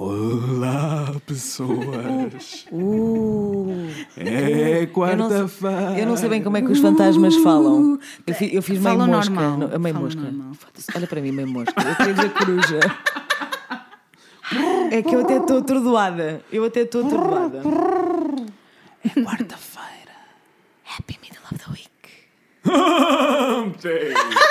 Olá, pessoas. Uh, É eu, não, quarta-feira. eu não sei bem como é que os fantasmas falam. Eu, fi- eu fiz meio mosca. normal, não, meio falam mosca. normal. Olha para mim, meio mosca. Eu queria dizer coruja. É que eu até estou atordoada. Eu até estou atordoada. É quarta-feira. Happy middle of the week.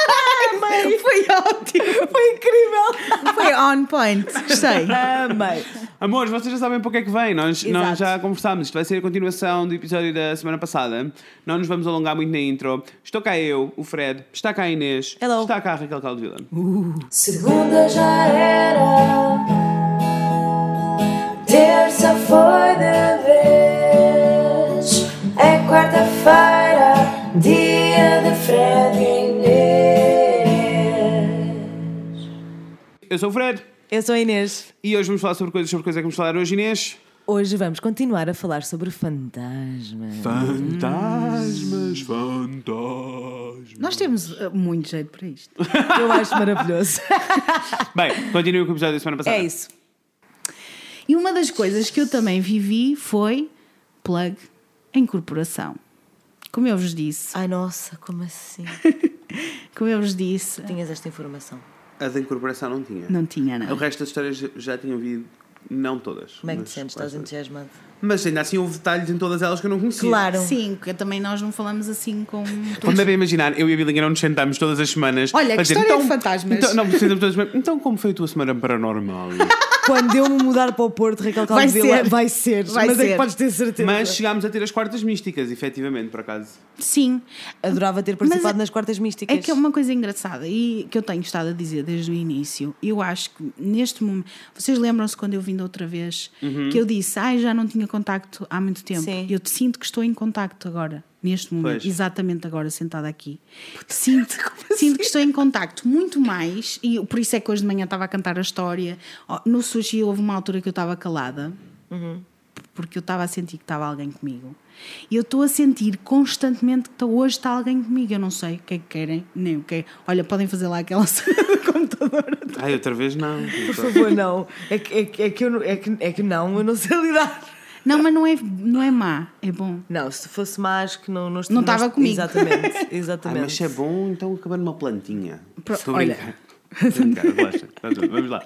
Foi ótimo. Foi incrível. Foi on point. Gostei. Amei. Amores, vocês já sabem para o que é que vem. Nós, Exato. nós já conversámos. Isto vai ser a continuação do episódio da semana passada. Não nos vamos alongar muito na intro. Estou cá eu, o Fred. Está cá a Inês. Hello. Está cá a Raquel Caldevila. Segunda já era, terça foi de vez, é quarta-feira, dia de Fred Eu sou o Fred. Eu sou a Inês. E hoje vamos falar sobre coisas sobre coisas que vamos falar hoje, Inês. Hoje vamos continuar a falar sobre fantasmas. Fantasmas, fantasmas. Nós temos uh, muito jeito para isto. Eu acho maravilhoso. Bem, continua com o episódio da semana passada. É isso. E uma das coisas que eu também vivi foi plug em corporação. Como eu vos disse, Ai, nossa, como assim? como eu vos disse, Tinhas esta informação. A da incorporação não tinha. não tinha O nada. resto das histórias já tinham havido, não todas. Como é que te mas sentes? Estás entusiasmado? Mas ainda assim houve detalhes em todas elas que eu não conhecia. Claro. Sim, porque também nós não falamos assim com Como devem imaginar, eu e a Bilinha não nos sentamos todas as semanas. Olha, para que história de fantasmas. Então, não, sentamos todas as semanas. Então, como foi a tua semana paranormal? Quando eu me mudar para o Porto, Raquel Vai Calvila, ser. vai ser. Vai Mas é ser. que podes ter certeza. Mas chegámos a ter as quartas místicas, efetivamente, por acaso. Sim, Adorava ter participado Mas é- nas quartas místicas. É que é uma coisa engraçada e que eu tenho estado a dizer desde o início. Eu acho que neste momento. Vocês lembram-se quando eu vim da outra vez que eu disse, ai, já não tinha contacto há muito tempo. Sim. Eu te sinto que estou em contacto agora, neste momento, Pois. exatamente agora, sentada aqui. Sinto, sinto que estou em contacto muito mais, e por isso é que hoje de manhã estava a cantar a história. No sushi houve uma altura que eu estava calada. Porque eu estava a sentir que estava alguém comigo. E eu estou a sentir constantemente que hoje está alguém comigo. Eu não sei o que é que querem, nem o que é. Olha, podem fazer lá aquela cena do computador. Ai, outra vez não. Por favor, não. É que, é, que- é que eu não, é, que, é que não, eu não sei lidar. Não, mas não é, não é má, é bom. Não, se fosse mais que não... Não, Não estava comigo. Exatamente, exatamente. mas se é bom, então acaba numa plantinha. Pro- Estou olha. brincar. Relaxa. Vamos lá.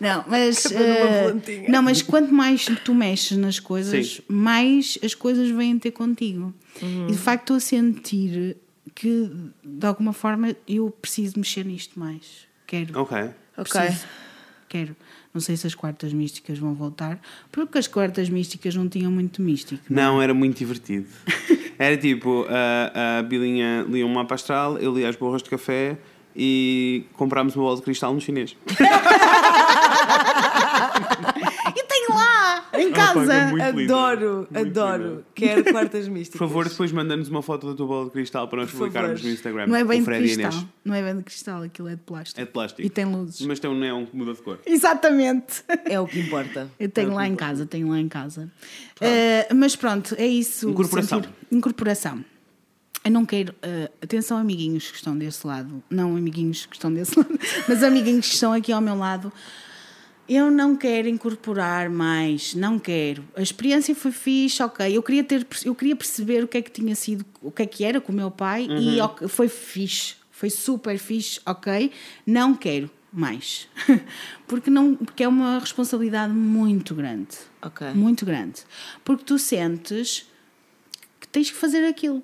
Não, mas. Acabou numa plantinha. não, mas quanto mais tu mexes nas coisas, Sim. mais as coisas vêm ter contigo. Uhum. E de facto estou a sentir que, de alguma forma, eu preciso mexer nisto mais. Quero. Ok. Ok. Preciso. Quero. Não sei se as quartas místicas vão voltar, porque as quartas místicas não tinham muito místico. Não, era muito divertido. Era tipo, a, a Bilinha lia um mapa astral, eu lia as borras de café e comprámos uma bola de cristal no chinês. E tenho lá, em casa. é. Adoro, Muito adoro. Quero quartas Por místicas. favor, depois manda-nos uma foto da tua bola de cristal para nós Por publicarmos favor. no Instagram. Não é bem o de Fred cristal. Inês. Não é bem de cristal, aquilo é de plástico. É de plástico. E tem luzes. Mas tem um neon que muda de cor. Exatamente. É o que importa. Eu tenho lá em casa, tenho lá em casa. Eh, mas pronto, é isso. Incorporação. sentir- Incorporação. Eu não quero. eh, atenção, amiguinhos que estão desse lado. Não amiguinhos que estão desse lado, mas amiguinhos que estão aqui ao meu lado. Eu não quero incorporar mais, não quero. A experiência foi fixe, ok. Eu queria, ter, eu queria perceber o que é que tinha sido, o que é que era com o meu pai e ok, foi fixe, foi super fixe, ok. Não quero mais. porque, não, porque é uma responsabilidade muito grande. Ok. Muito grande. Porque tu sentes que tens que fazer aquilo.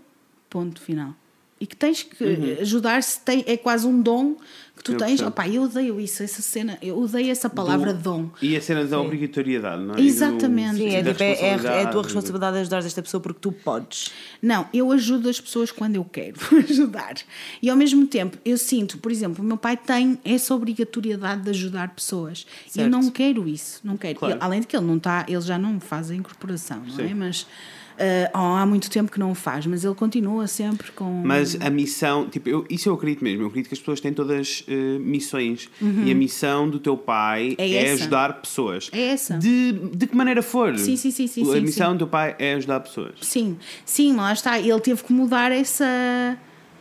Ponto final. E que tens que ajudar se tem, é quase um dom que tu Eu tens. percebo. Opá, eu odeio isso, essa cena, eu odeio essa palavra Do- dom. E a cena da obrigatoriedade, não é? Do- Exatamente. Sim, é, da tipo, é, é, é a tua responsabilidade. ajudar esta pessoa porque tu podes. Não, eu ajudo as pessoas quando eu quero ajudar. E ao mesmo tempo, eu sinto, por exemplo, o meu pai tem essa obrigatoriedade de ajudar pessoas. E Eu Certo. não quero isso, não quero. Claro. Ele- além de que ele não está, ele já não faz a incorporação, não é? Sim. Mas ah, oh, há muito tempo que não o faz, mas ele continua sempre com. Mas a missão, tipo, eu, isso eu acredito mesmo. Eu acredito que as pessoas têm todas eh, missões. E a missão do teu pai É é, ajudar pessoas. É essa. De, de que maneira for. Sim, sim, sim, sim, A sim, missão sim. do teu pai é ajudar pessoas. Sim, sim, lá está. Ele teve que mudar essa.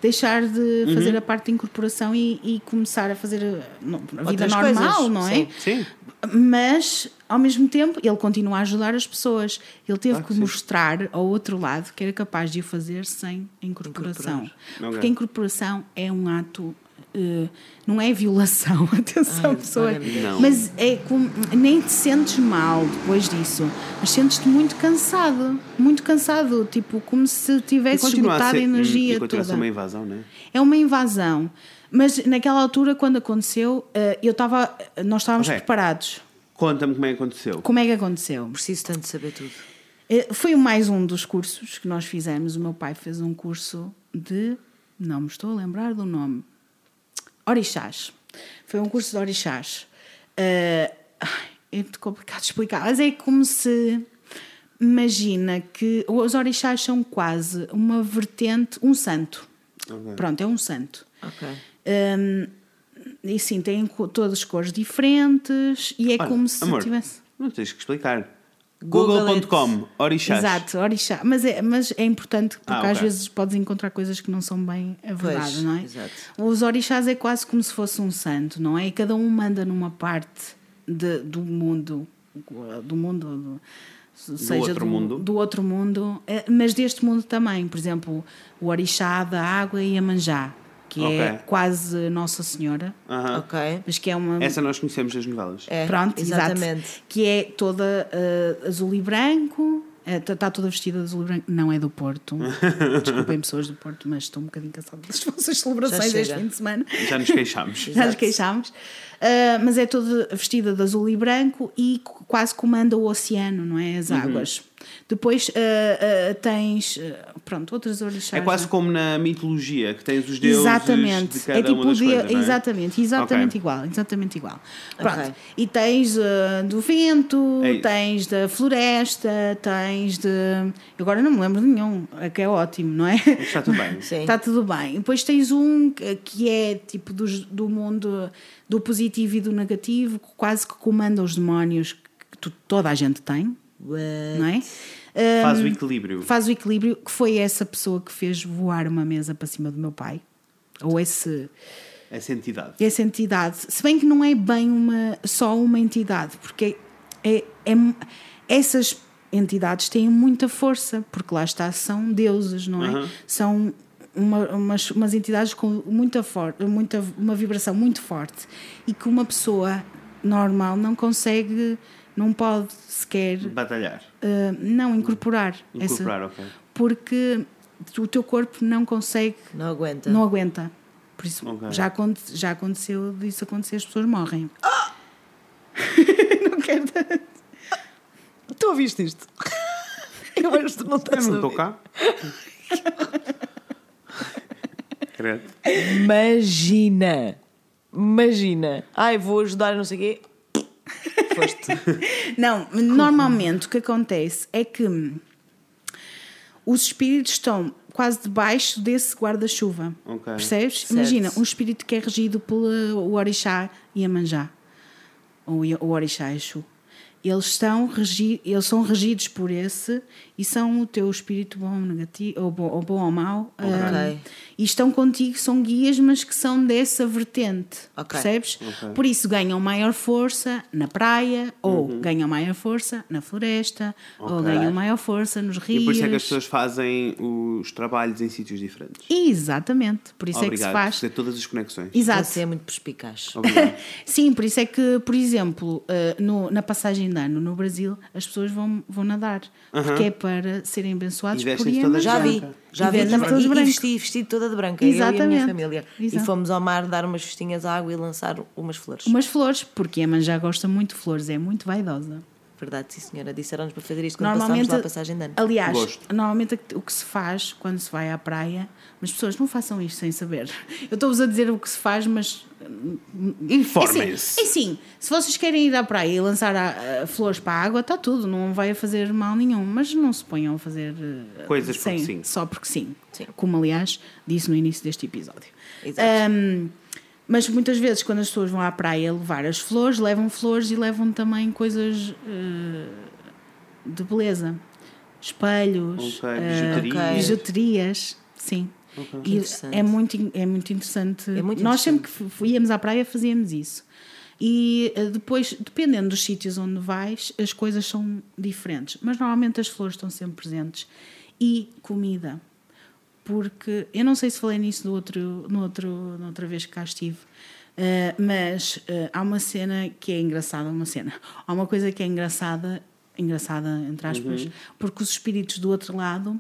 deixar de Uhum. fazer a parte de incorporação e, e começar a fazer a vida Outras normal, coisas, não é? sim. Sim. Mas ao mesmo tempo, ele continua a ajudar as pessoas. Ele teve Claro que mostrar ao outro lado que era capaz de o fazer sem a incorporação. Porque a incorporação é um ato. eh, não é violação, atenção, pessoas. valha-me Deus. Mas é como, nem te sentes mal depois disso, mas sentes-te muito cansado, muito cansado, tipo como se tivesse esgotado a energia e continua a ser toda. uma invasão, não é? É uma invasão. Mas naquela altura, quando aconteceu, eh, eu estava, nós estávamos Ok. preparados. Conta-me como é que aconteceu. Como é que aconteceu? Preciso tanto de saber tudo. Eh, Foi mais um dos cursos que nós fizemos. O meu pai fez um curso de. Não me estou a lembrar do nome. Orixás. Foi um curso de orixás. Ai, é muito complicado de explicar, mas é como se. Imagina que os orixás são quase uma vertente, um santo. Pronto, é um santo. Ok. Hum, e sim, têm todas cores diferentes e é Olha, como se amor, tivesse. Não tens que explicar. Google. Google.com, orixás. Exato, orixá. Mas é, mas é importante porque Ah, às ok. vezes podes encontrar coisas que não são bem a verdade, Pois, não é? exato. Os orixás é quase como se fosse um santo, não é? E cada um manda numa parte de- do mundo, do mundo. do- seja outro do, mundo. do outro mundo, eh, mas deste mundo também. Por exemplo, o orixá da água e a manjá, que é Ok. quase Nossa Senhora, Aham. Ok. mas que é uma. Essa nós conhecemos das novelas. É, Pronto, exatamente. exato. Que é toda eh, azul e branco. Está toda vestida de azul e branco. Não é do Porto. Desculpem, pessoas do Porto, mas estou um bocadinho cansada das vossas celebrações este fim de semana. Já nos queixámos. Já nos queixámos. Ah, mas é toda vestida de azul e branco e qu- quase comanda o oceano, não é? As Uhum. Depois ah, ah, tens, ah, pronto, outras orixás. É quase como na mitologia, que tens os deuses Exatamente. de cada é tipo uma das de- coisas, é? exatamente, exatamente Ok. igual, exatamente igual. Pronto. Ok. E tens do vento, É tens da floresta, tens de. eu Agora não me lembro de nenhum, é que é ótimo, não é? Está tudo bem. Sim. Está tudo bem. Depois tens um que- é tipo dos- do mundo do positivo e do negativo, que quase que comanda os demónios que tu- toda a gente tem, What? não é? Faz Um, o equilíbrio. faz o equilíbrio, que foi essa pessoa que fez voar uma mesa para cima do meu pai. Ou esse, Essa entidade. essa entidade. Se bem que não é bem uma, só uma entidade, porque é, é- essas entidades têm muita força, porque lá está, são deuses, não é? São uma- umas, umas entidades com muita, for, muita uma vibração muito forte e que uma pessoa normal não consegue, não pode sequer Batalhar. Uh, não incorporar, Incorporar, essa, ok. porque o teu corpo não consegue, Não aguenta. não aguenta. Por isso Ok. já, aconte, já aconteceu disso acontecer, as pessoas morrem. não quero. dar- Tu ouviste isto? Eu acho que tu não Eu estás não estou cá. Credo. Imagina. Imagina. Ai, vou ajudar, não sei o quê. Foste. Não, normalmente o que acontece é que os espíritos estão quase debaixo desse guarda-chuva. Ok. Percebes? Certo. Imagina, um espírito que é regido pelo Orixá Iemanjá, ou o Orixá Exu. Eles, estão regi eles são regidos por esse e são o teu espírito bom, negativo, ou bom ou, bom ou mau. Ok. hum, e estão contigo, são guias, mas que são dessa vertente. Ok. Percebes? Ok. Por isso ganham maior força na praia, ou ganham maior força na floresta, ou Uhum. Ganham maior força nos rios. E por isso é que as pessoas fazem os trabalhos em sítios diferentes. Exatamente, por isso Obrigado é que se faz. ter todas as conexões. Exato. Você é muito perspicaz. Sim, por isso é que, por exemplo, eh, no- na passagem de ano no Brasil, as pessoas vão, vão nadar. Porque é para serem abençoados E por Iemanjá. Já vi, já vi. E, e branco. vesti, vesti toda de branca, eu e a minha Exatamente. família. Exato. E fomos ao mar dar umas festinhas à água e lançar umas flores. Umas flores, porque Iemanjá gosta muito de flores, é muito vaidosa. Verdade, sim senhora. Disseram-nos para fazer isto quando Normalmente, passámos lá a passagem de ano. aliás, Gosto. normalmente o que se faz quando se vai à praia, mas pessoas não façam isto sem saber. Eu estou-vos a dizer o que se faz, mas Informem-se. É assim, se vocês querem ir à praia e lançar a- a flores para a água, está tudo, não vai fazer mal nenhum. Mas não se ponham a fazer eh, Coisas porque sim. só porque sim. Sim. Como, aliás, disse no início deste episódio. Exato. Ahm, mas muitas vezes, quando as pessoas vão à praia levar as flores, levam flores e levam também coisas eh, de beleza. Espelhos, Ok, eh, bijuterias. bijuterias, sim. E interessante. é muito, é muito interessante. É muito Nós sempre interessante. que fu- íamos à praia fazíamos isso. E eh, depois, dependendo dos sítios onde vais, as coisas são diferentes. Mas normalmente as flores estão sempre presentes. E comida. Porque eu não sei se falei nisso no outro, no outro, na outra vez que cá estive. eh, mas eh, há uma cena que é engraçada, uma cena. Há uma coisa que é engraçada, engraçada entre aspas, porque os espíritos do outro lado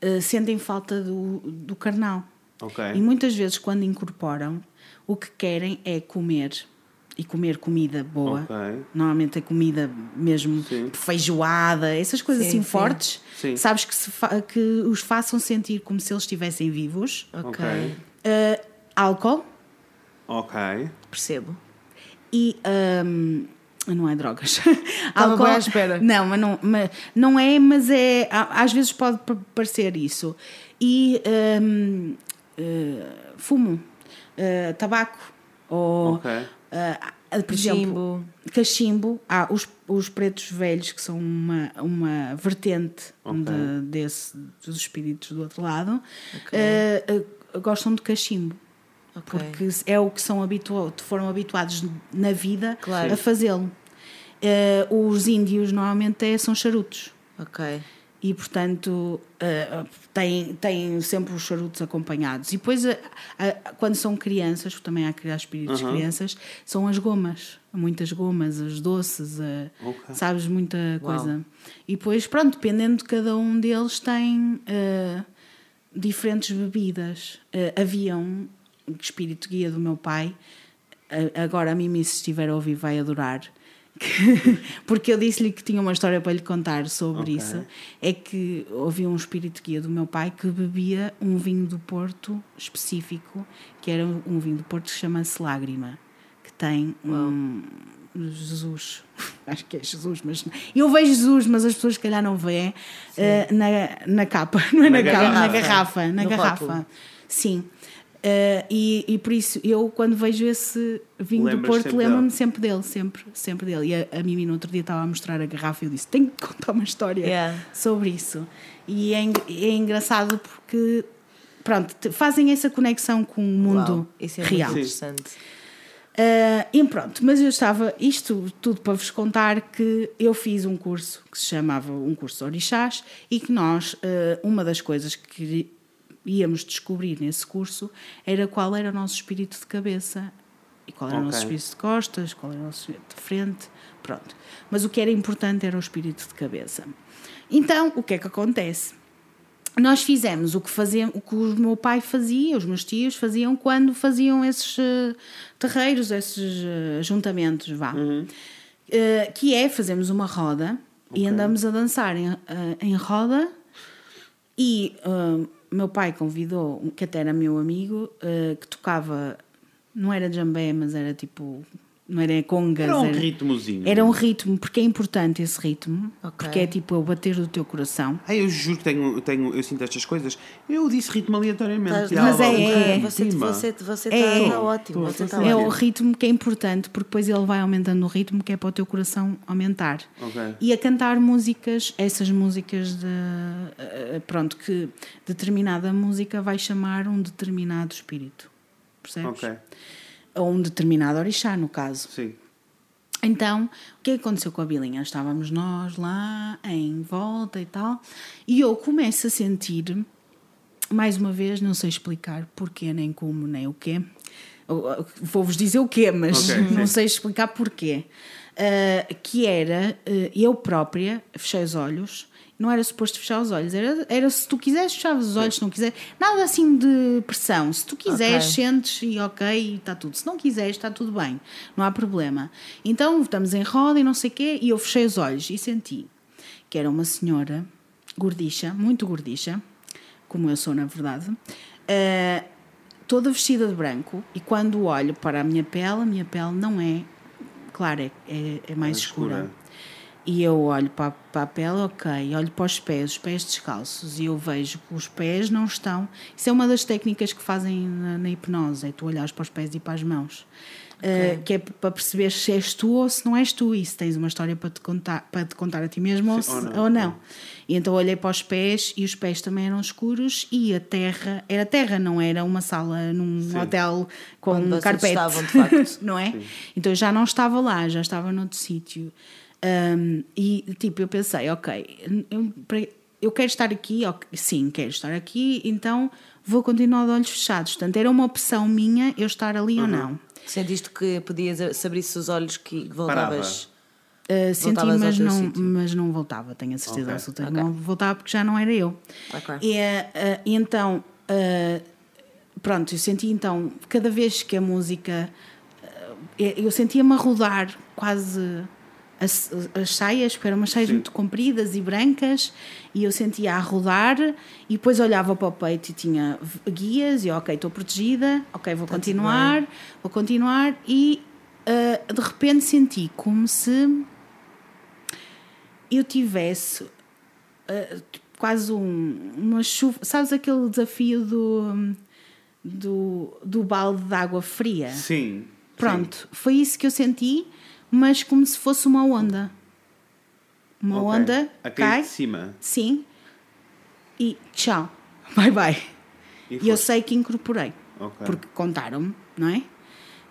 eh, sentem falta do, do carnal. Ok. E muitas vezes, quando incorporam, o que querem é comer. E comer comida boa. Ok. Normalmente é comida mesmo Sim. feijoada, essas coisas Sim, assim sim. fortes. Sim. Sabes que, se fa- que os façam sentir como se eles estivessem vivos. Ok. Ok. Eh, álcool Ok. Percebo. e. hum, não é drogas. Bem à espera. Não, mas não, mas não é, mas é. Às vezes pode pa- parecer isso. E hum, eh, fumo, eh, tabaco, ou. Ok. Eh, por exemplo, Cachimbo. cachimbo, há os, os pretos velhos, que são uma, uma vertente Ok. de- desse, dos espíritos do outro lado, eh, eh, gostam de cachimbo. Ok. Porque é o que são habitua foram habituados na vida Claro. a fazê-lo. Eh, os índios normalmente é- são charutos Ok. E portanto eh, têm, têm sempre os charutos acompanhados. E depois, eh, quando são crianças, porque também há criar espíritos de Aham. crianças, são as gomas, muitas gomas, os doces, eh, Ok. sabes, muita coisa. E depois, pronto, dependendo de cada um deles, tem diferentes bebidas. Havia um espírito guia do meu pai, agora a Mimi, se estiver a ouvir, vai adorar. Porque eu disse-lhe que tinha uma história para lhe contar sobre Ok. isso. É que havia um espírito guia do meu pai que bebia um vinho do Porto específico, que era um vinho do Porto que chama-se Lágrima, que tem um. Jesus, acho que é Jesus, mas eu vejo Jesus, mas as pessoas se calhar não veem eh, na, na capa, não é na, Na capa, na garrafa. garrafa, na No garrafa. rótulo. Sim. Eh, e, e por isso eu quando vejo esse vinho do Lembras Porto sempre lembro-me sempre dele, sempre, sempre dele. E a, a Mimi no outro dia estava a mostrar a garrafa e eu disse: tenho que contar uma história Yeah. sobre isso. E é, é engraçado porque pronto, te- fazem essa conexão com o mundo Uau, Isso é real. muito interessante. Ah, e pronto, mas eu estava, isto tudo para vos contar que eu fiz um curso que se chamava um curso de orixás e que nós, ah, uma das coisas que íamos descobrir nesse curso era qual era o nosso espírito de cabeça e qual era o nosso espírito de costas, qual era o nosso espírito de frente, pronto. Mas o que era importante era o espírito de cabeça. Então, o que é que acontece? nós fizemos o que, fazia, o que o meu pai fazia, os meus tios faziam quando faziam esses eh, terreiros, esses eh, juntamentos, vá. Eh, que é, fazemos uma roda e andamos a dançar em, eh, em roda e eh, meu pai convidou, que até era meu amigo, eh, que tocava, não era jambé, mas era tipo, não era congas. Era um ritmozinho. Era um ritmo, porque é importante esse ritmo, Ok. porque é tipo o bater do teu coração. Ai, eu juro que tenho, tenho, eu sinto estas coisas. Eu disse ritmo aleatoriamente. Já, Mas é- é- Você, você, você É. está ótimo. Você está Sim. É o ritmo que é importante, porque depois ele vai aumentando o ritmo, que é para o teu coração aumentar. Ok. E a cantar músicas, essas músicas de. eh, Pronto, que determinada música vai chamar um determinado espírito. Percebes? Ok. Ou um determinado orixá, no caso. Sim. Então, o que aconteceu com a Bilinha? Estávamos nós lá em volta e tal, e eu começo a sentir, mais uma vez, não sei explicar porquê, nem como, nem o quê. Vou-vos dizer o quê, mas Ok, não sim. sei explicar porquê. Ah, que era, ah, eu própria, fechei os olhos, não era suposto fechar os olhos, era, era se tu quiseres fechar os olhos, se não quiseres, nada assim de pressão. Se tu quiseres, Ok. sentes e ok, está tudo. Se não quiseres, está tudo bem, não há problema. Então estamos em roda e não sei o quê, e eu fechei os olhos e senti que era uma senhora gordicha, muito gordicha, como eu sou na verdade, eh, toda vestida de branco, e quando olho para a minha pele, a minha pele não é clara, é, é, é mais É escura. escura. E eu olho para, para a pele, ok, olho para os pés, os pés descalços, e eu vejo que os pés não estão. Isso é uma das técnicas que fazem na, na hipnose, é tu olhares para os pés e para as mãos. Uh, que é para perceber se és tu ou se não és tu e se tens uma história para te contar, para te contar a ti mesmo ou, Sim, se- ou não. ou não. E então olhei para os pés e os pés também eram escuros e a terra era terra, não era uma sala num hotel com Onde um carpete. estavam, de facto. não é? Então eu já não estava lá, já estava noutro sítio. Um, e tipo, eu pensei, ok, eu, eu quero estar aqui, ok, sim, quero estar aqui, então vou continuar de olhos fechados. Portanto, era uma opção minha eu estar ali ou não. Sentiste que podias, se abrisse os olhos, que voltavas. Uh, senti, mas não, sítio. mas não voltava, tenho a certeza Ok, absoluta que ok. não voltava porque já não era eu. Ok. E, uh, uh, e então, uh, pronto, eu senti então, cada vez que a música. uh, eu sentia-me a rodar quase as, as saias, porque eram umas saias Sim. muito compridas e brancas, e eu sentia a rodar, e depois olhava para o peito e tinha guias, e ok, estou protegida, ok, vou continuar, vou continuar, e uh, de repente senti como se eu tivesse uh, quase um, uma chuva. Sabes aquele desafio do, do, do balde de água fria? Sim. Pronto, foi isso que eu senti, mas como se fosse uma onda. Uma Sim. Ok. onda A cai, de cima. sim, e tchau, bye bye. E E eu sei que incorporei, Ok. porque contaram-me, não é?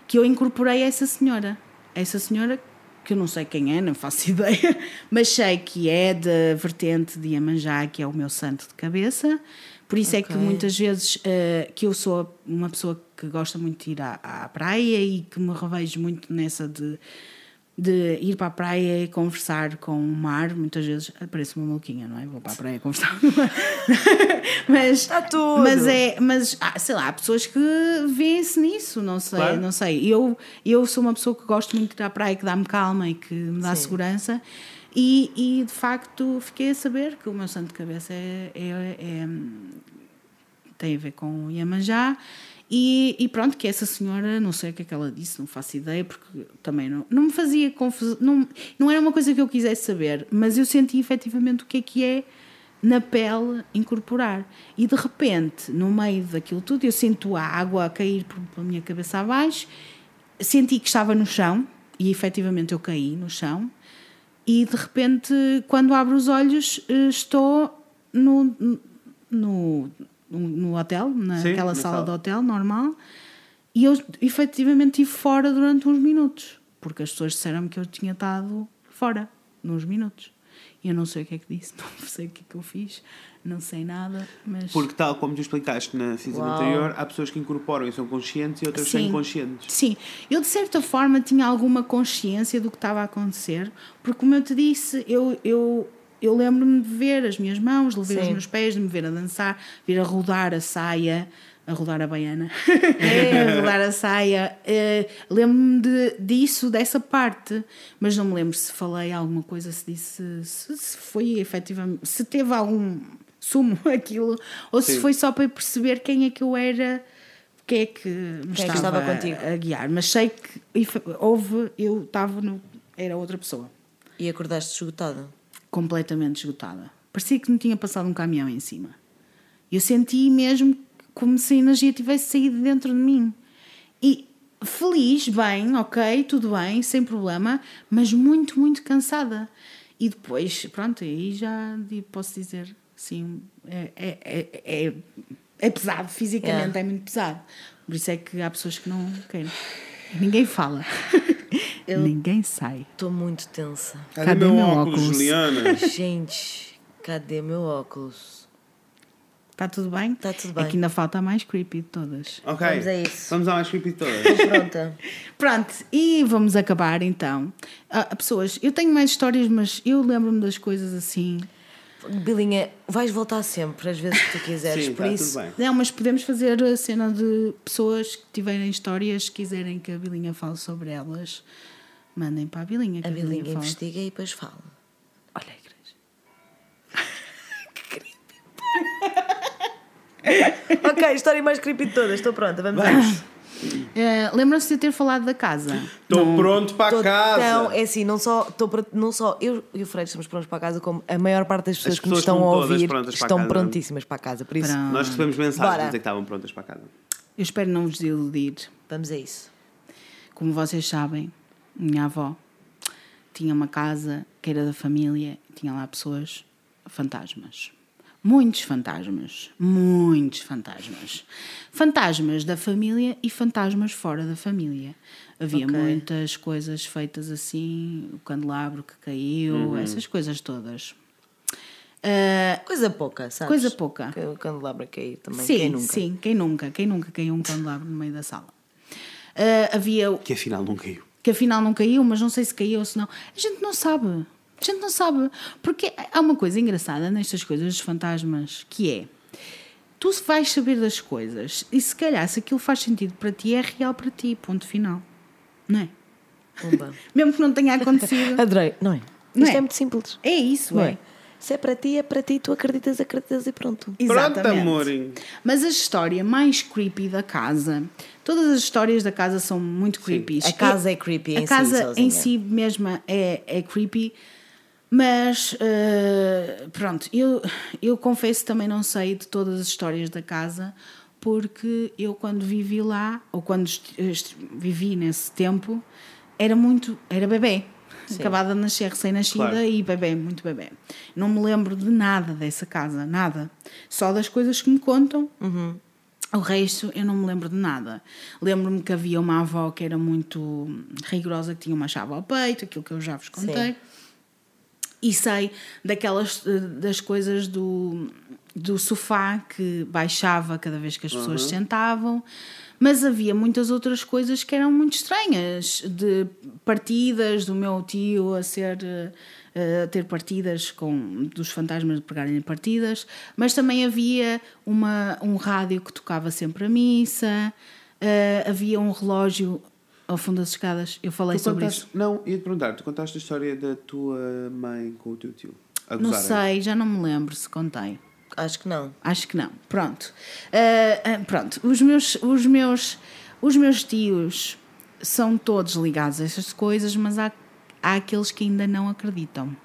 Que eu incorporei essa senhora. Essa senhora, que eu não sei quem é, não faço ideia, mas sei que é da vertente de Iemanjá, que é o meu santo de cabeça. Por isso é que muitas vezes eh, que eu sou uma pessoa que gosta muito de ir à, à praia e que me revejo muito nessa de, de ir para a praia e conversar com o mar. Muitas vezes parece uma maluquinha, não é? Vou para a praia conversar com o mar. mas, Está tudo. mas é, mas ah, sei lá, há pessoas que veem-se nisso, não sei, Claro. não sei. Eu, eu sou uma pessoa que gosto muito de ir à praia, que dá-me calma e que me dá Sim. segurança. E, e de facto fiquei a saber que o meu santo de cabeça é, é- é- tem a ver com o Iemanjá. E, e pronto, que essa senhora, não sei o que é que ela disse, não faço ideia, porque também não, não me fazia confusão, não, não era uma coisa que eu quisesse saber, mas eu senti efetivamente o que é que é na pele incorporar. E de repente, no meio daquilo tudo, eu sinto a água a cair pela minha cabeça abaixo, senti que estava no chão, e efetivamente eu caí no chão, e de repente, quando abro os olhos, eh, estou no, no, no hotel, naquela na sala sala. de hotel normal, e eu efetivamente estive fora durante uns minutos, porque as pessoas disseram-me que eu tinha estado fora, nos minutos. E eu não sei o que é que disse, não sei o que é que eu fiz, não sei nada, mas. Porque, tal como tu explicaste na season Uau. anterior, há pessoas que incorporam e são conscientes e outras são Sim. inconscientes. Sim, eu de certa forma tinha alguma consciência do que estava a acontecer, porque como eu te disse, eu, eu, eu lembro-me de ver as minhas mãos, de ver os Sim. meus pés, de me ver a dançar, ver a rodar a saia, a rodar a baiana, a rodar a saia. eh, lembro-me de, disso, dessa parte, mas não me lembro se falei alguma coisa, se disse, se, se foi efetivamente, se teve algum sumo aquilo, ou se Sim. foi só para perceber quem é que eu era quem é que me Quem é que estava, estava a, a guiar. Mas sei que houve, eu estava no. Era outra pessoa, E acordaste esgotada. Completamente esgotada. Parecia que me tinha passado um caminhão em cima. Eu senti mesmo como se a energia tivesse saído dentro de mim. E feliz, bem, ok, tudo bem, sem problema, mas muito, muito cansada. E depois, pronto, aí já posso dizer, sim, é, é, é, é, é pesado, fisicamente Yeah. é muito pesado. Por isso é que há pessoas que não querem. Ninguém fala. Ninguém sai. Estou muito tensa. Cadê meu óculos? Juliana? Gente, cadê meu óculos? Está tudo bem? Tá tudo É bem. que ainda falta a mais creepy de todas. ok. Vamos a isso. Vamos ao mais creepy de todas. Pronta. Pronto, e vamos acabar então. Ah, pessoas, eu tenho mais histórias, mas eu lembro-me das coisas assim. Bilinha, vais voltar sempre, às vezes que tu quiseres. Sim, por tá isso, tudo bem. Não, mas podemos fazer a cena de pessoas que tiverem histórias, quiserem que a Bilinha fale sobre elas, mandem para a Bilinha. Que a Bilinha investiga e depois fala. Olha a igreja. ok, história mais creepy de todas. Estou pronta, vamos isso. Eh, Lembram-se de eu ter falado da casa? Estou pronto para a casa. tão- é assim, não só, tô não só eu e o Freire estamos prontos para a casa, como a maior parte das pessoas As que nos pessoas estão a ouvir para estão casa. prontíssimas para a casa. Por isso, Pronto. Nós recebemos mensagens Bora. a dizer que estavam prontas para a casa. Eu espero não vos iludir. vamos a isso. como vocês sabem, minha avó tinha uma casa que era da família, tinha lá pessoas fantasmas. Muitos fantasmas, muitos fantasmas. Fantasmas da família e fantasmas fora da família. Havia Ok. muitas coisas feitas assim, o candelabro que caiu, essas coisas todas. Ah, Coisa pouca, sabes? Coisa pouca. Que o candelabro cair também. sim, Quem nunca? sim, quem nunca? Quem nunca caiu um candelabro no meio da sala? Ah, havia Que afinal não caiu. Que afinal não caiu, mas não sei se caiu ou se não. A gente não sabe. A gente não sabe. Porque há uma coisa engraçada nestas coisas dos fantasmas que é. Tu vais saber das coisas e se calhar se aquilo faz sentido para ti é real para ti, ponto final. Não é? Mesmo que não tenha acontecido. Adorei, não é? Não Isto é? é? muito simples. é isso, Não é. é? Se é para ti, é para ti, tu acreditas, acreditas e pronto. Pronto, Exatamente. amor. Mas a história mais creepy da casa, todas as histórias da casa são muito creepy. A casa é creepy A em si, casa sozinha. em si mesma é, é creepy, mas eh, pronto, eu, eu confesso também não sei de todas as histórias da casa, porque eu quando vivi lá, ou quando vivi nesse tempo, era muito, era bebê. Acabada de nascer, recém-nascida Claro. e bebê, muito bebê. Não me lembro de nada dessa casa, nada. Só das coisas que me contam. O resto eu não me lembro de nada. Lembro-me que havia uma avó que era muito rigorosa, que tinha uma chave ao peito, aquilo que eu já vos contei. E sei daquelas eh, das coisas do, do sofá que baixava cada vez que as pessoas se sentavam. Mas havia muitas outras coisas que eram muito estranhas, de partidas do meu tio a ser eh, a ter partidas com dos fantasmas de pegarem partidas, mas também havia uma, um rádio que tocava sempre a missa, eh, havia um relógio ao fundo das escadas. Eu falei Tu sobre contaste, isso. não, ia te perguntar, tu contaste a história da tua mãe com o teu tio? A Não sei, já não me lembro se contei. Acho que não. Acho que não. Pronto. Ah, pronto. Os meus, os, meus, os meus tios são todos ligados a essas coisas, mas há, há aqueles que ainda não acreditam.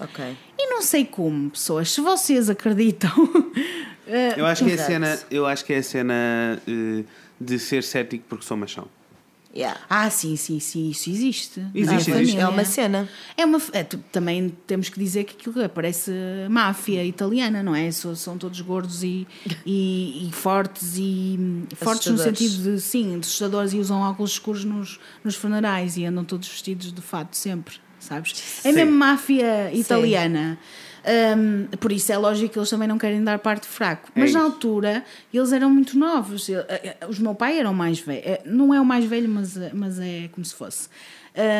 Ok. E não sei como, pessoas, se vocês acreditam. ah, Eu acho que é a cena, eu acho que é a cena eh, de ser cético porque sou machão. Yeah. ah, sim, sim, sim, isso existe. Existe, Na existe. família. É uma cena. É uma, é, tu- também temos que dizer que aquilo parece máfia italiana, não é? São, são todos gordos e, e, e fortes e fortes no sentido de sim, assustadores e usam óculos escuros nos, nos funerais e andam todos vestidos de fato sempre, sabes? É Sim. mesmo máfia italiana. Hum, por isso é lógico que eles também não querem dar parte fraco. É Mas na isso. altura eles eram muito novos. Eh, eh, Os meu pai eram mais velhos. Eh, Não é o mais velho, mas, mas é como se fosse.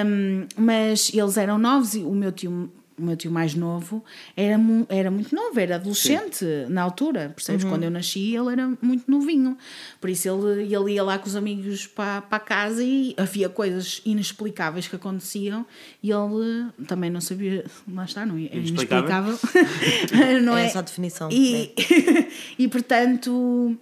Hum, mas eles eram novos e o meu tio, o meu tio mais novo era, mu- era muito novo, era adolescente na altura. Percebes? Quando eu nasci, ele era muito novinho. Por isso ele, ele ia lá com os amigos para, para casa e havia coisas inexplicáveis que aconteciam e ele também não sabia. Lá está, não é? Inexplicável? Inexplicável. não É é? essa a definição, E, e portanto,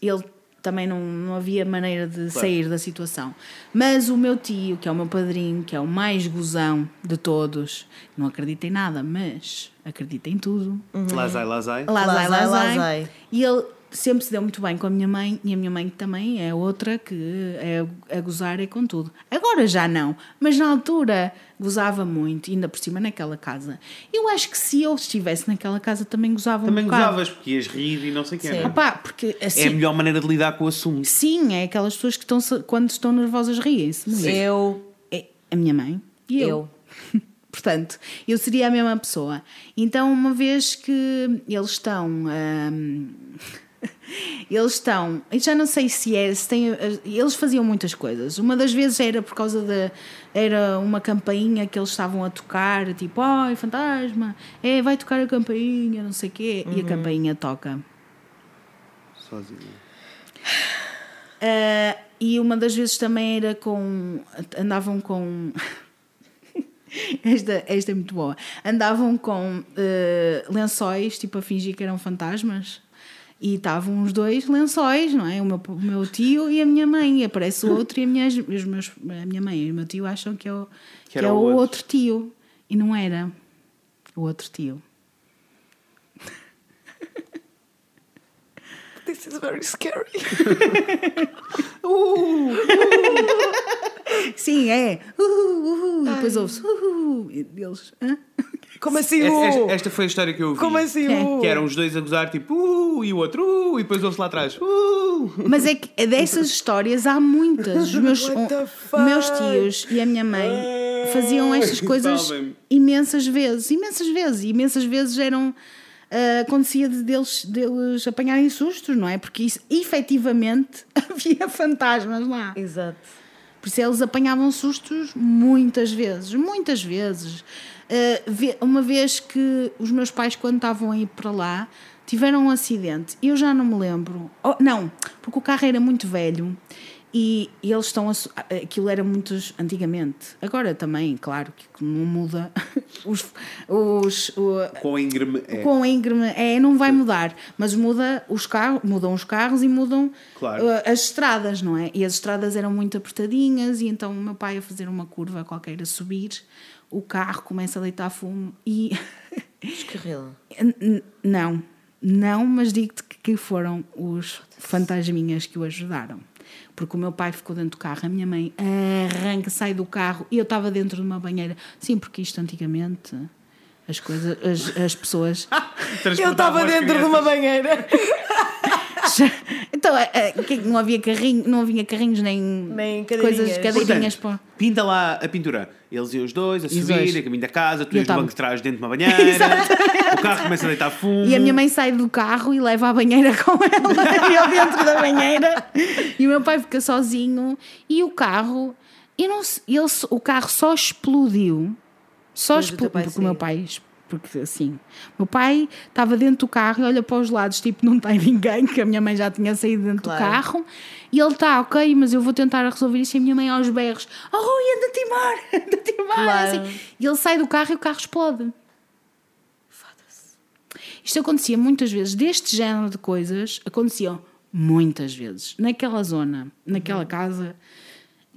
ele também não, não havia maneira de sair da situação. Mas o meu tio, que é o meu padrinho, que é o mais gozão de todos, não acredita em nada, mas acredita em tudo. Lazai, lazai. Lazai, Lazai, lazai. lazai. E ele sempre se deu muito bem com a minha mãe, e a minha mãe também é outra que é a gozar é com tudo. Agora já não, mas na altura gozava muito, ainda por cima naquela casa. Eu acho que se eu estivesse naquela casa também gozava Também um bocado. gozavas porque ias rir e não sei o não é? Opá, porque assim, É a melhor maneira de lidar com o assunto. sim, é aquelas pessoas que estão, quando estão nervosas riem-se. Eu. É a minha mãe e eu. Portanto, eu seria a mesma pessoa. Então, uma vez que eles estão. hum, eles estão. Eu já não sei se é. Se tem, eles faziam muitas coisas. Uma das vezes era por causa da. Era uma campainha que eles estavam a tocar, tipo, ai, fantasma, é, vai tocar a campainha, não sei o quê. E a campainha toca. Sozinho. Ah, e uma das vezes também era com. Andavam com. esta, esta é muito boa. Andavam com eh, lençóis, tipo a fingir que eram fantasmas. E estavam os dois lençóis, não é? O meu, o meu tio e a minha mãe. E aparece o outro e a minha, os meus, a minha mãe e o meu tio acham que é o, que era é o outro. outro tio. E não era o outro tio. This is very scary. Sim, é. Uhul, uhul. E depois ouve-se. Uhul. E eles. "Hã?" Como assim? Esta, o- esta- esta foi a história que eu vi. Como assim? O- Que eram os dois a gozar, tipo, uh, e o outro, uh, e depois ouve-se lá atrás, uh. Mas é que dessas histórias há muitas. Os meus, What the o- meus tios e a minha mãe faziam estas coisas imensas vezes. Imensas vezes. E imensas vezes eram. ah, acontecia de deles, deles apanharem sustos, não é? Porque isso, efetivamente havia fantasmas lá. Exato. Por isso eles apanhavam sustos muitas vezes, muitas vezes. Ve- uma vez que os meus pais, quando estavam a ir para lá, tiveram um acidente. Eu já não me lembro. Oh, não, porque o carro era muito velho e, e eles estão a. Aquilo era muitos antigamente. Agora também, claro, que não muda. Os, os, o- Com íngreme. É. com íngreme é, não vai mudar, mas muda os carros, mudam os carros e mudam Claro. uh, as estradas, não é? E as estradas eram muito apertadinhas e então o meu pai a fazer uma curva qualquer a subir, o carro começa a deitar fumo e n- não, não, mas digo-te que- que foram os fantasminhas que o ajudaram. Porque o meu pai ficou dentro do carro, a minha mãe arranca, sai do carro e eu estava dentro de uma banheira. Sim, porque isto antigamente as coisas, as, as pessoas. Eu estava dentro de uma banheira. então, eh, que não havia carrinho, não havia carrinhos nem, Nem coisas, cadeirinhas. cadeirinhas. pô. Pinta lá a pintura. Eles iam os dois a E subir, dois. a caminho da casa, tu E no banco de trás dentro de uma banheira, o carro começa a deitar fumo. E a minha mãe sai do carro e leva a banheira com ela, e eu dentro da banheira. E o meu pai fica sozinho. E o carro, eu não ele, o carro só explodiu. Só explodiu. Porque o meu pai. Porque assim, meu pai estava dentro do carro e olha para os lados, tipo, não tem ninguém, que a minha mãe já tinha saído dentro Claro. do carro. E ele está, ok, mas eu vou tentar resolver isso. E a minha mãe aos berros: Oh, Rui, anda-te embora, anda-te embora. Claro. Assim. E ele sai do carro e o carro explode. Isto acontecia muitas vezes, deste género de coisas aconteciam muitas vezes. Naquela zona, naquela casa,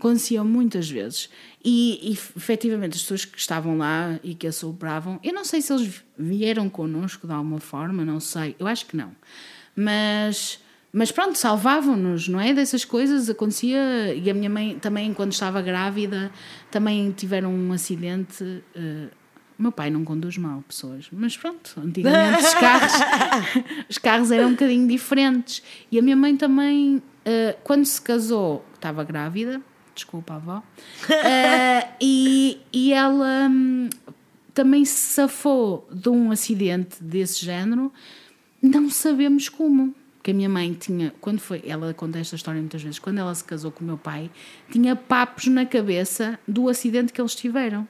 aconteciam muitas vezes. E, e efetivamente as pessoas que estavam lá e que assopravam, eu não sei se eles vieram connosco de alguma forma, não sei, eu acho que não. Mas, mas pronto, salvavam-nos, não é? Dessas coisas acontecia. E a minha mãe também, quando estava grávida, também tiveram um acidente. o meu pai não conduz mal pessoas, mas pronto, antigamente os carros, os carros eram um bocadinho diferentes. E a minha mãe também, eh, quando se casou, estava grávida, desculpa, avó, eh, e, e ela hum, também se safou de um acidente desse género, não sabemos como. Que a minha mãe tinha, quando foi, ela conta esta história muitas vezes, quando ela se casou com o meu pai, tinha papos na cabeça do acidente que eles tiveram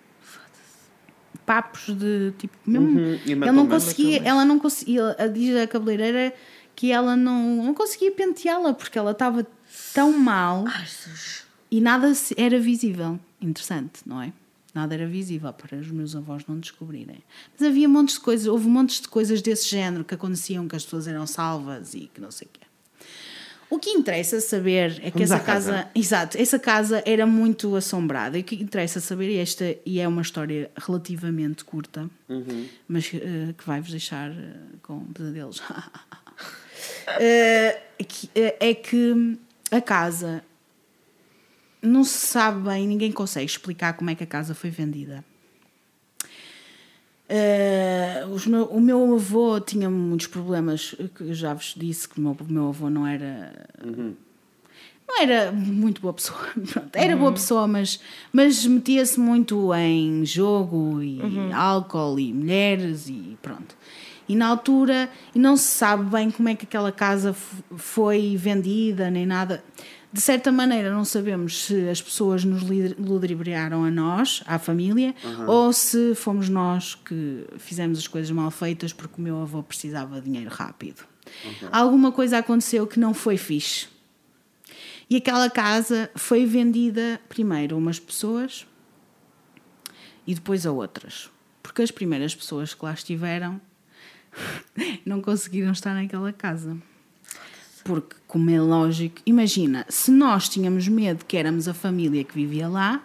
papos de tipo mesmo. Uhum, Ele não conseguia, ela não conseguia, a- diz a cabeleireira que ela não, não conseguia penteá-la porque ela estava tão mal e nada era visível. Interessante, não é? Nada era visível para os meus avós não descobrirem. Mas havia montes de coisas, houve montes de coisas desse género que aconteciam, que as pessoas eram salvas e que não sei o quê. O que interessa saber é que Vamos essa casa. casa, exato, essa casa era muito assombrada. E o que interessa saber é esta e é uma história relativamente curta, mas eh, que vai vos deixar eh, com pesadelos. Eh, é que a casa não se sabe bem, ninguém consegue explicar como é que a casa foi vendida. Os meu- o meu avô tinha muitos problemas, que eu já vos disse que o meu, meu avô não era. Não era muito boa pessoa. Pronto, era boa pessoa, mas, mas metia-se muito em jogo e álcool e mulheres e pronto. E na altura, e não se sabe bem como é que aquela casa foi vendida nem nada. De certa maneira, não sabemos se as pessoas nos ludibriaram a nós, à família, ou se fomos nós que fizemos as coisas mal feitas porque o meu avô precisava de dinheiro rápido. Alguma coisa aconteceu que não foi fixe. E aquela casa foi vendida primeiro a umas pessoas e depois a outras. Porque as primeiras pessoas que lá estiveram não conseguiram estar naquela casa. Porque, como é lógico, imagina, se nós tínhamos medo que éramos a família que vivia lá,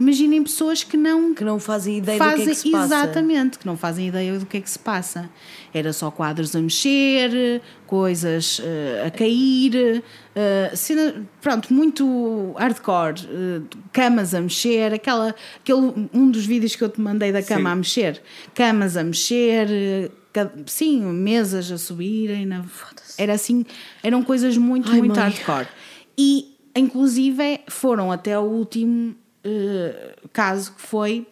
Imaginem pessoas que não Que não fazem ideia do que é que se passa. exatamente, que não fazem ideia do que é que se passa. Era só quadros a mexer, coisas eh, a cair, eh, cena- pronto, muito hardcore, eh, camas a mexer, aquela, aquele, um dos vídeos que eu te mandei da cama Sim. a mexer, camas a mexer, sim, mesas a subirem, na- era assim, eram coisas muito, Ai, muito mãe. hardcore. E inclusive foram até o último eh, caso que foi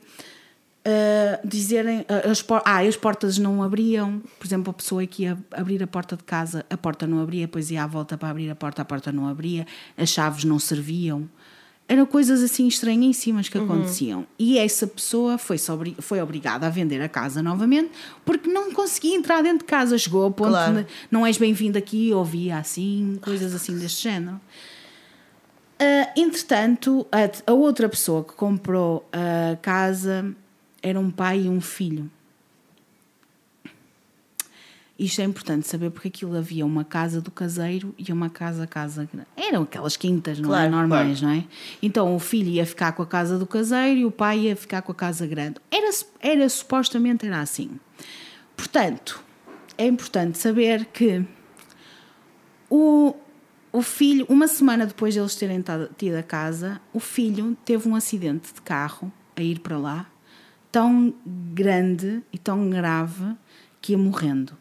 uh, dizerem uh, as, ah, as portas não abriam, por exemplo, a pessoa que ia abrir a porta de casa, a porta não abria, depois ia à volta para abrir a porta, a porta não abria, as chaves não serviam. Eram coisas assim estranhíssimas que aconteciam. E essa pessoa foi, sobre, foi obrigada a vender a casa novamente porque não conseguia entrar dentro de casa. Chegou ao ponto Claro. de não és bem-vindo aqui, ouvia assim, coisas assim deste género. Ah, entretanto, a, a outra pessoa que comprou a casa era um pai e um filho. Isto é importante saber porque aquilo havia uma casa do caseiro e uma casa casa grande. Eram aquelas quintas, não é? Claro, Normais, não é? Então o filho ia ficar com a casa do caseiro e o pai ia ficar com a casa grande. Era, era supostamente era assim. Portanto, é importante saber que o, o filho, uma semana depois de eles terem tido a casa, o filho teve um acidente de carro a ir para lá, tão grande e tão grave que ia morrendo.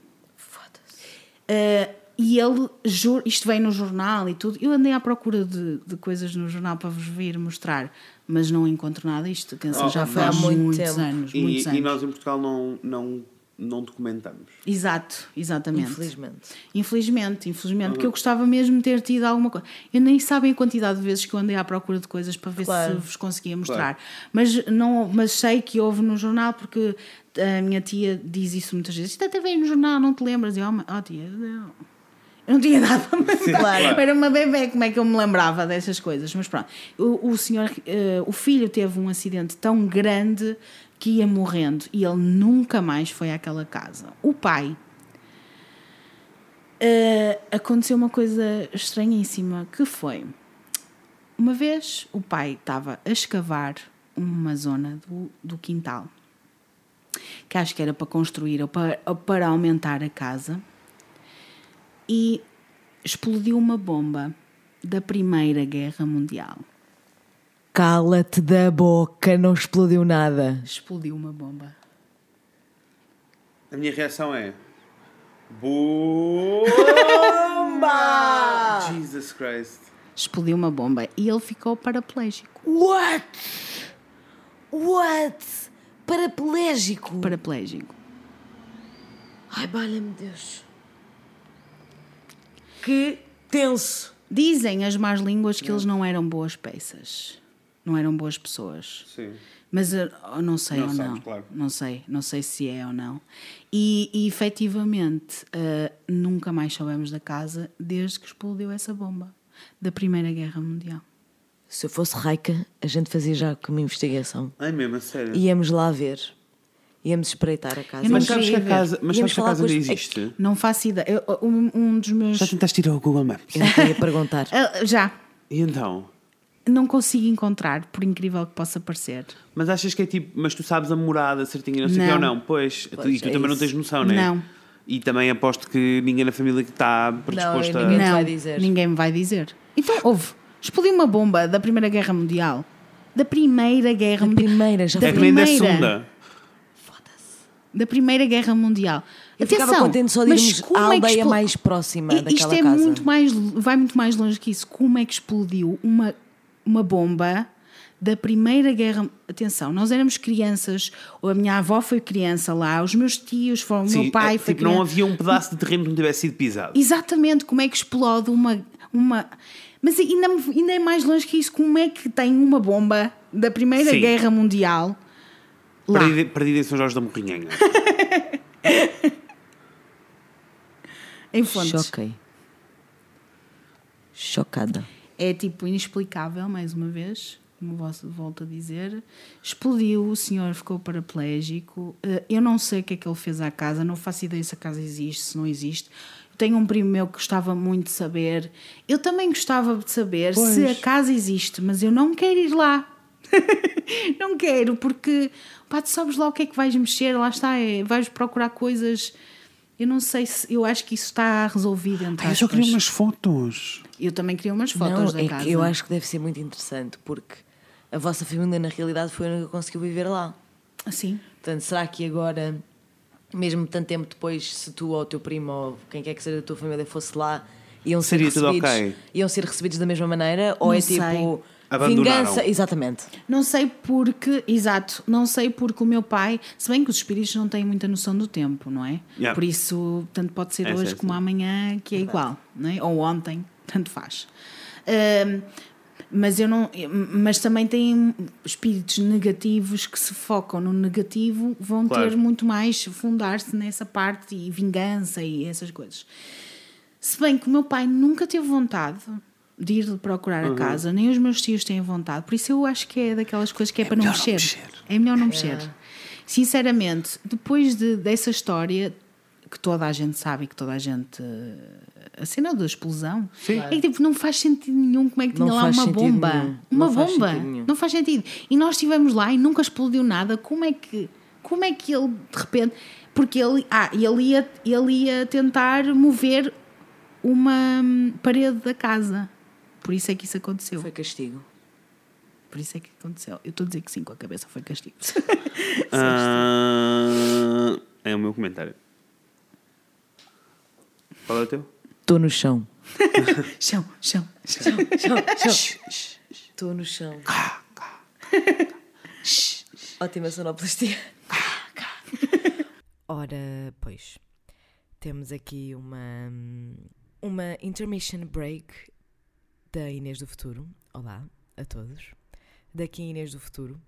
Uh, e ele, juro, isto vem no jornal e tudo. Eu andei à procura de, de coisas no jornal para vos vir mostrar, mas não encontro nada. Isto atenção, Oh, já foi há muito muitos tempo. anos. E, muitos e anos. nós em Portugal não, não, não documentamos. Exato, exatamente. Infelizmente. Infelizmente, infelizmente, porque eu gostava mesmo de ter tido alguma coisa. Eu nem sabem a quantidade de vezes que eu andei à procura de coisas para ver Claro. se vos conseguia mostrar. Mas, não, mas sei que houve no jornal, porque a minha tia diz isso muitas vezes. Isto até veio no jornal, não te lembras? E eu, oh, oh tia, eu eu não tinha nada para me lembrar. claro. Era uma bebê, como é que eu me lembrava dessas coisas? Mas pronto, o, o senhor, eh, o filho teve um acidente tão grande que ia morrendo e ele nunca mais foi àquela casa. O pai eh, aconteceu uma coisa estranhíssima que foi uma vez o pai estava a escavar uma zona do, do quintal que acho que era para construir ou para, ou para aumentar a casa e explodiu uma bomba da Primeira Guerra Mundial. Cala-te da boca, não explodiu nada. Explodiu uma bomba. A minha reação é. Bomba! Jesus Christ. Explodiu uma bomba e ele ficou paraplégico. What? What? Paraplégico. Paraplégico. Ai, valha-me Deus. Que tenso. Dizem as más línguas que eles não eram boas peças. Não eram boas pessoas. Sim. Mas eu eu não sei Não ou sabes, não. claro. Não sei, não sei se é ou não. E, e efetivamente eh, nunca mais soubemos da casa desde que explodiu essa bomba da Primeira Guerra Mundial. Se eu fosse Raika, a gente fazia já com uma investigação. Ai mesmo, a sério. Íamos lá ver. Íamos espreitar a casa. Não Mas sabes que a queria casa, mas sabes que a casa os- existe? Não faço ideia. Eu- um, um dos meus. Já tentaste ir ao Google Maps? Eu não ia perguntar. Ah, já. E então? Não consigo encontrar, por incrível que possa parecer. Mas achas que é tipo, mas tu sabes a morada certinha, não sei o que Não. ou não? Pois, Pois, e tu é também não isso. tens noção, não é? Não. E também aposto que ninguém na família que está predisposto Não, a. ninguém- te não, vai dizer. ninguém me vai dizer. Então, houve. Explodiu uma bomba da Primeira Guerra Mundial. Da Primeira Guerra Da Mundial. primeira, já Da É nem da primeira. segunda. Da Primeira Guerra Mundial. Eu ficava Atenção, contente só de mas irmos como à é que aldeia explo- mais próxima I- daquela Isto é casa. muito mais, vai muito mais longe que isso. Como é que explodiu uma, uma bomba da Primeira Guerra? Atenção, nós éramos crianças, ou a minha avó foi criança lá, os meus tios foram, o Sim, meu pai é, foi tipo, não criança. havia um pedaço de terreno que não tivesse sido pisado. Exatamente, como é que explode uma. uma... Mas ainda, ainda é mais longe que isso. Como é que tem uma bomba da Primeira Sim. Guerra Mundial lá? Perdido, perdido em São Jorge da Morrinhanha. Em fontes. Choquei. Chocada. É tipo inexplicável, mais uma vez, como volto a dizer. Explodiu, o senhor ficou paraplégico. Eh, Eu não sei o que é que ele fez à casa, não faço ideia se a casa existe, se não existe. Tenho um primo meu que gostava muito de saber. Eu também gostava de saber se a casa existe, mas eu não quero ir lá. não quero, porque pá, tu sabes lá o que é que vais mexer, lá está, é, vais procurar coisas. Eu não sei se. Eu acho que isso está resolvido entre Ai, eu só queria umas fotos. Eu também queria umas fotos não, da é casa. que eu acho que deve ser muito interessante porque a vossa família, na realidade, foi a única que conseguiu viver lá. Assim. Portanto, será que agora, mesmo tanto tempo depois, se tu ou o teu primo ou quem quer que seja da tua família fosse lá, iam ser Seria tudo recebidos, ok? iam ser recebidos da mesma maneira? Ou Não é sei. tipo vingança? Exatamente. Não sei porque, exato, não sei porque o meu pai, se bem que os espíritos não têm muita noção do tempo, não é? Yeah. Por isso, tanto pode ser É, hoje sim, como sim. amanhã, que é igual, não é? Ou ontem, tanto faz. Ahm, mas eu não, mas também tem espíritos negativos que se focam no negativo, vão Claro. ter muito mais fundar-se nessa parte e vingança e essas coisas. Se bem que o meu pai nunca teve vontade de ir procurar Uhum. a casa, nem os meus tios têm vontade, por isso eu acho que é daquelas coisas que é, para não melhor não mexer. mexer. É melhor não mexer. Sinceramente, depois de, dessa história que toda a gente sabe e que toda a gente. A cena da explosão. Sim. É que tipo, não faz sentido nenhum como é que Não tinha lá faz uma bomba. nenhum. Uma Não bomba. Não faz sentido. E nós estivemos lá e nunca explodiu nada. Como é que. Como é que ele, de repente. Porque ele, ah, ele, ia, ele ia tentar mover uma hum, parede da casa. Por isso é que isso aconteceu. Foi castigo. Por isso é que aconteceu. Eu estou a dizer que sim, com a cabeça foi castigo. Ah, é o meu comentário. Qual é o teu? Estou no chão. chão, chão, chão. Estou no chão. Ótima sonoplastia. Ora, pois, temos aqui uma, uma intermission break da Inês do Futuro. Olá a todos. Daqui Inês do Futuro.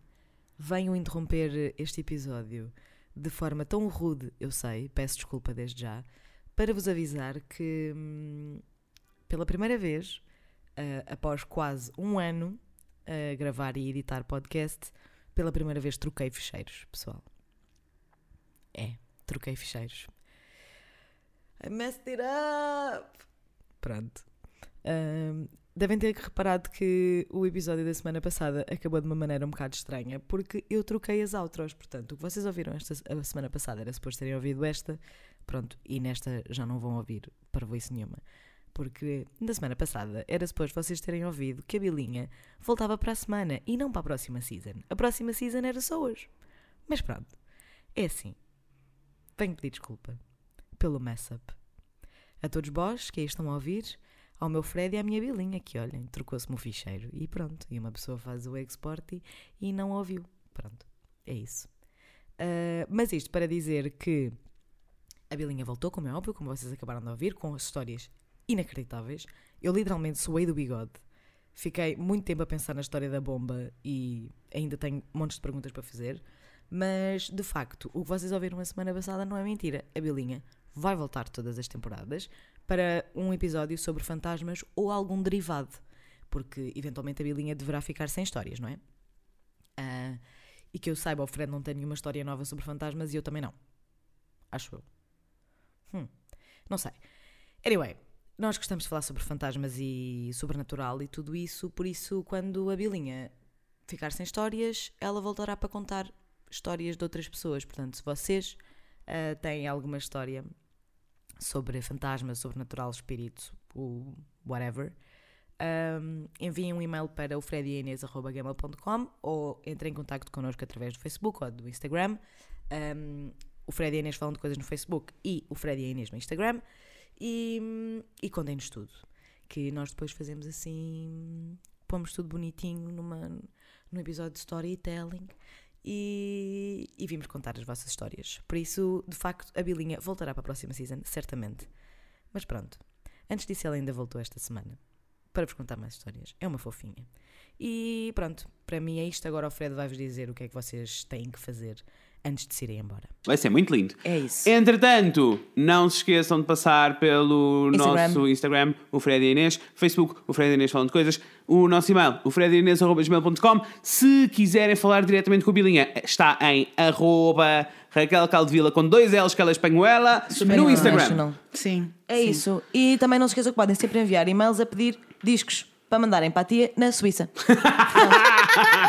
Venho interromper este episódio de forma tão rude, eu sei, peço desculpa desde já, para vos avisar que hum, pela primeira vez, ah, após quase um ano a gravar e editar podcast, pela primeira vez troquei ficheiros, pessoal. É, troquei ficheiros. I messed it up! Pronto. Ahm, devem ter reparado que o episódio da semana passada acabou de uma maneira um bocado estranha, porque eu troquei as outros. Portanto, o que vocês ouviram esta a semana passada era suposto terem ouvido esta, pronto, e nesta já não vão ouvir para voice nenhuma. Porque na semana passada era suposto vocês terem ouvido que a Bilinha voltava para a semana e não para a próxima season. A próxima season era só hoje. Mas pronto, é assim. Venho pedir desculpa pelo mess-up. A todos vós que aí estão a ouvir, ao meu Fred e à minha Bilinha, que olhem, trocou-se-me o ficheiro e pronto. E uma pessoa faz o export e, e não ouviu. Pronto, é isso. Ah, mas isto para dizer que a Bilinha voltou, como é óbvio, como vocês acabaram de ouvir, com histórias inacreditáveis. Eu literalmente suei do bigode. Fiquei muito tempo a pensar na história da bomba e ainda tenho montes de perguntas para fazer. Mas, de facto, o que vocês ouviram a semana passada não é mentira. A Bilinha vai voltar todas as temporadas para um episódio sobre fantasmas ou algum derivado. Porque, eventualmente, a Bilinha deverá ficar sem histórias, não é? Ah, e que eu saiba, o Fred não tem nenhuma história nova sobre fantasmas e eu também não. Acho eu. Hum, não sei. Anyway, nós gostamos de falar sobre fantasmas e sobrenatural e tudo isso, por isso, quando a Bilinha ficar sem histórias, ela voltará para contar histórias de outras pessoas. Portanto, se vocês ah, têm alguma história sobre fantasmas, sobrenatural, espírito, o whatever, um, enviem um e-mail para o frediainês.gmail.com ou entrem em contato connosco através do Facebook ou do Instagram. Um, o Fred e a Inês falam de coisas no Facebook e o Fred e a Inês no Instagram. E, e contem-nos tudo. Que nós depois fazemos assim, pomos tudo bonitinho numa, num episódio de storytelling e, e vimos contar as vossas histórias. Por isso, de facto, a Bilinha voltará para a próxima season, certamente. Mas pronto, antes disso, ela ainda voltou esta semana para vos contar mais histórias. É uma fofinha. E pronto, para mim é isto. Agora o Fred vai-vos dizer o que é que vocês têm que fazer antes de se irem embora. Vai ser muito lindo. É isso. Entretanto, não se esqueçam de passar pelo Instagram. nosso Instagram, o Fred e Inês, Facebook, o Fred e Inês falando de coisas, o nosso e-mail, o fredinês.gmail.com. Se quiserem falar diretamente com a Bilinha, está em arroba Raquel Caldevila com dois L's que ela é espanhola no Instagram. Sim. É sim. isso. E também não se esqueçam que podem sempre enviar e-mails a pedir discos para mandarem para a tia na Suíça.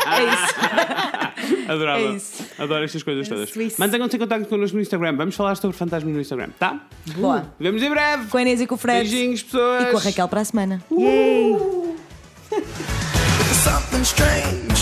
É isso. Adorava. É isso. Adoro estas coisas todas. Suíço. Mantenham-se em contato connosco no Instagram. Vamos falar sobre fantasmas no Instagram, tá? Boa. Vemos em breve. Com a Inês e com o Fred. Beijinhos, pessoas. E com a Raquel para a semana. There's something